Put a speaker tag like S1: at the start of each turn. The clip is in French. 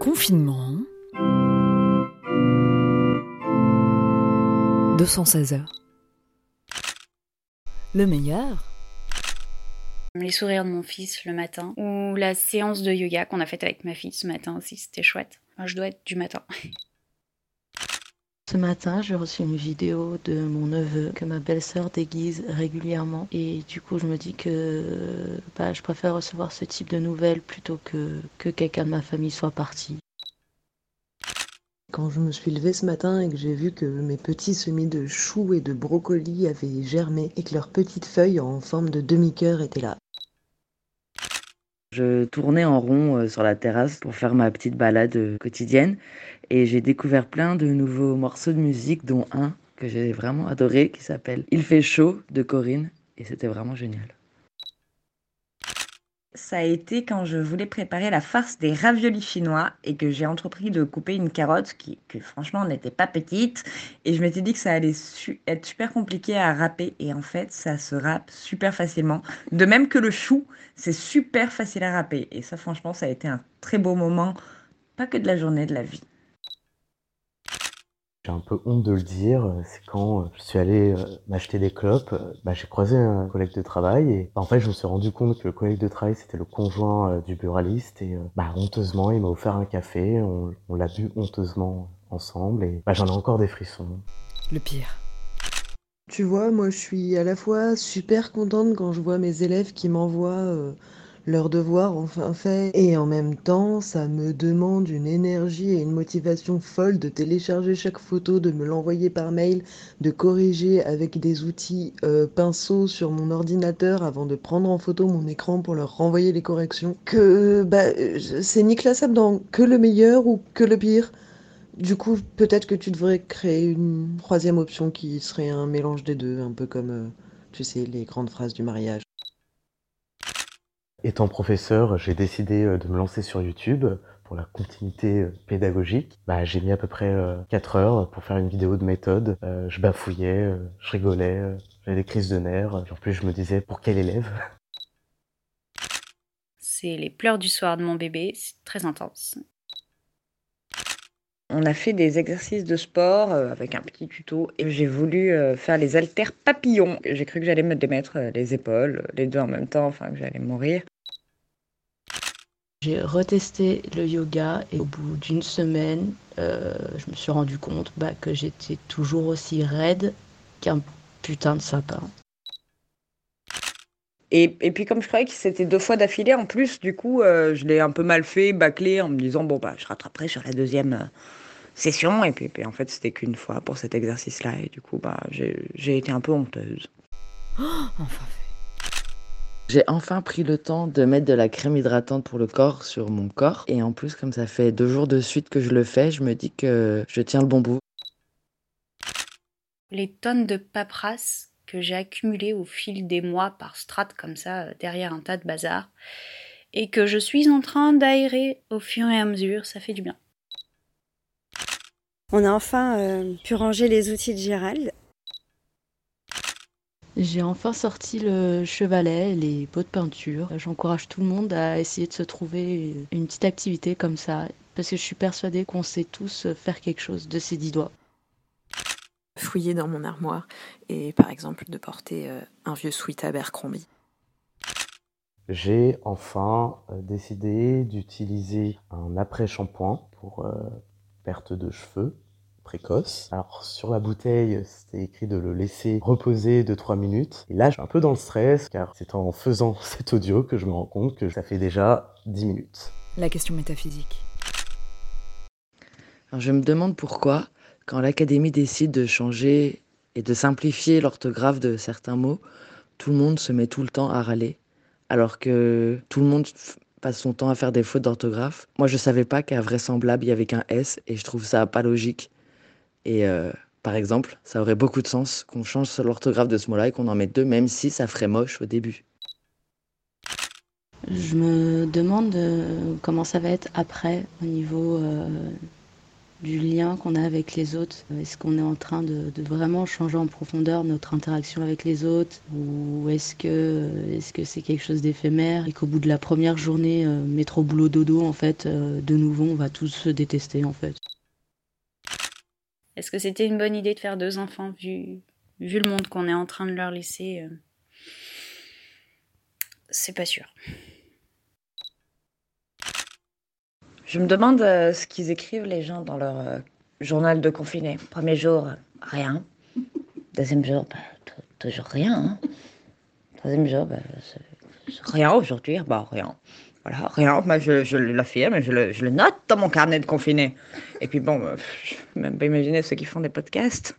S1: Confinement. 216 heures. Le meilleur
S2: les sourires de mon fils le matin, ou la séance de yoga qu'on a faite avec ma fille ce matin aussi, c'était chouette. je dois être du matin.
S3: Ce matin, j'ai reçu une vidéo de mon neveu que ma belle-sœur déguise régulièrement. Et du coup, je me dis que bah, je préfère recevoir ce type de nouvelles plutôt que, que quelqu'un de ma famille soit parti.
S4: Quand je me suis levée ce matin et que j'ai vu que mes petits semis de choux et de brocolis avaient germé et que leurs petites feuilles en forme de demi-cœur étaient là.
S5: Je tournais en rond euh, sur la terrasse pour faire ma petite balade euh, quotidienne et j'ai découvert plein de nouveaux morceaux de musique, dont un que j'ai vraiment adoré qui s'appelle Il fait chaud de Corinne et c'était vraiment génial
S6: ça a été quand je voulais préparer la farce des raviolis chinois et que j'ai entrepris de couper une carotte qui, franchement n'était pas petite. Et je m'étais dit que ça allait être super compliqué à râper. Et en fait, ça se râpe super facilement. De même que le chou, c'est super facile à râper. Et ça, franchement, ça a été un très beau moment, pas que de la journée, de la vie.
S7: J'ai un peu honte de le dire, c'est quand euh, je suis allé euh, m'acheter des clopes, euh, bah, j'ai croisé un collègue de travail et bah, en fait je me suis rendu compte que le collègue de travail c'était le conjoint du buraliste et bah, honteusement il m'a offert un café, on, on l'a bu honteusement ensemble et bah, j'en ai encore des frissons.
S1: Le pire.
S4: Tu vois, moi je suis à la fois super contente quand je vois mes élèves qui m'envoient leur devoir enfin fait. Et en même temps, ça me demande une énergie et une motivation folle de télécharger chaque photo, de me l'envoyer par mail, de corriger avec des outils euh, pinceaux sur mon ordinateur avant de prendre en photo mon écran pour leur renvoyer les corrections. Que bah, c'est ni classable dans que le meilleur ou que le pire? Du coup, peut-être que tu devrais créer une troisième option qui serait un mélange des deux, un peu comme, euh, tu sais, les grandes phrases du mariage.
S7: Étant professeur, j'ai décidé euh, de me lancer sur YouTube pour la continuité euh, pédagogique. Bah, j'ai mis à peu près 4 euh, heures pour faire une vidéo de méthode. je bafouillais, je rigolais, j'avais des crises de nerfs. En plus, je me disais pour quel élève?
S2: C'est les pleurs du soir de mon bébé, c'est très intense.
S6: On a fait des exercices de sport avec un petit tuto et j'ai voulu faire les haltères papillons. J'ai cru que j'allais me démettre les épaules, les deux en même temps, enfin que j'allais mourir.
S3: J'ai retesté le yoga et au bout d'une semaine, euh, je me suis rendu compte bah, que j'étais toujours aussi raide qu'un putain de sapin.
S6: Et, puis comme je croyais que c'était deux fois d'affilée, en plus, du coup, euh, je l'ai un peu mal fait, bâclé, en me disant, bon, bah, je rattraperai sur la deuxième euh, session. Et puis, en fait, c'était qu'une fois pour cet exercice-là. Et du coup, bah, j'ai été un peu honteuse.
S1: Oh, enfin
S5: j'ai enfin pris le temps de mettre de la crème hydratante pour le corps sur mon corps. Et en plus, comme ça fait deux jours de suite que je le fais, je me dis que je tiens le bon bout.
S2: Les tonnes de paperasse que j'ai accumulées au fil des mois par strates comme ça, euh, derrière un tas de bazar, et que je suis en train d'aérer au fur et à mesure, ça fait du bien.
S8: On a enfin euh, pu ranger les outils de Gérald
S3: j'ai enfin sorti le chevalet, les pots de peinture. J'encourage tout le monde à essayer de se trouver une petite activité comme ça, parce que je suis persuadée qu'on sait tous faire quelque chose de ses dix doigts.
S9: Fouiller dans mon armoire et par exemple de porter euh, un vieux sweat Abercrombie.
S7: J'ai enfin euh, décidé d'utiliser un après-shampoing pour euh, perte de cheveux précoce. Alors sur la bouteille, c'était écrit de le laisser reposer de 3 minutes. Et là, je suis un peu dans le stress car c'est en faisant cet audio que je me rends compte que ça fait déjà 10 minutes.
S1: La question métaphysique.
S5: Alors je me demande pourquoi, quand l'Académie décide de changer et de simplifier l'orthographe de certains mots, tout le monde se met tout le temps à râler, alors que tout le monde passe son temps à faire des fautes d'orthographe. Moi, je savais pas qu'à vraisemblable, il y avait qu'un S, et je trouve ça pas logique. Et euh, par exemple, ça aurait beaucoup de sens qu'on change l'orthographe de ce mot-là et qu'on en mette deux, même si ça ferait moche au début.
S3: Je me demande euh, comment ça va être après au niveau euh, du lien qu'on a avec les autres. Est-ce qu'on est en train de, vraiment changer en profondeur notre interaction avec les autres ou est-ce que c'est quelque chose d'éphémère et qu'au bout de la première journée euh, métro boulot dodo en fait de nouveau on va tous se détester en fait?
S2: Est-ce que c'était une bonne idée de faire deux enfants vu vu le monde qu'on est en train de leur laisser euh, C'est pas sûr.
S6: Je me demande euh, ce qu'ils écrivent les gens dans leur euh, journal de confiné. Premier jour, rien. Deuxième jour, bah, toujours rien. Hein. Troisième jour, bah, rien aujourd'hui. Bah, rien. Voilà, rien. Bah, je, je l'affirme, je le, je le note dans mon carnet de confiné. Et puis bon, bah, je peux même pas imaginer ceux qui font des podcasts.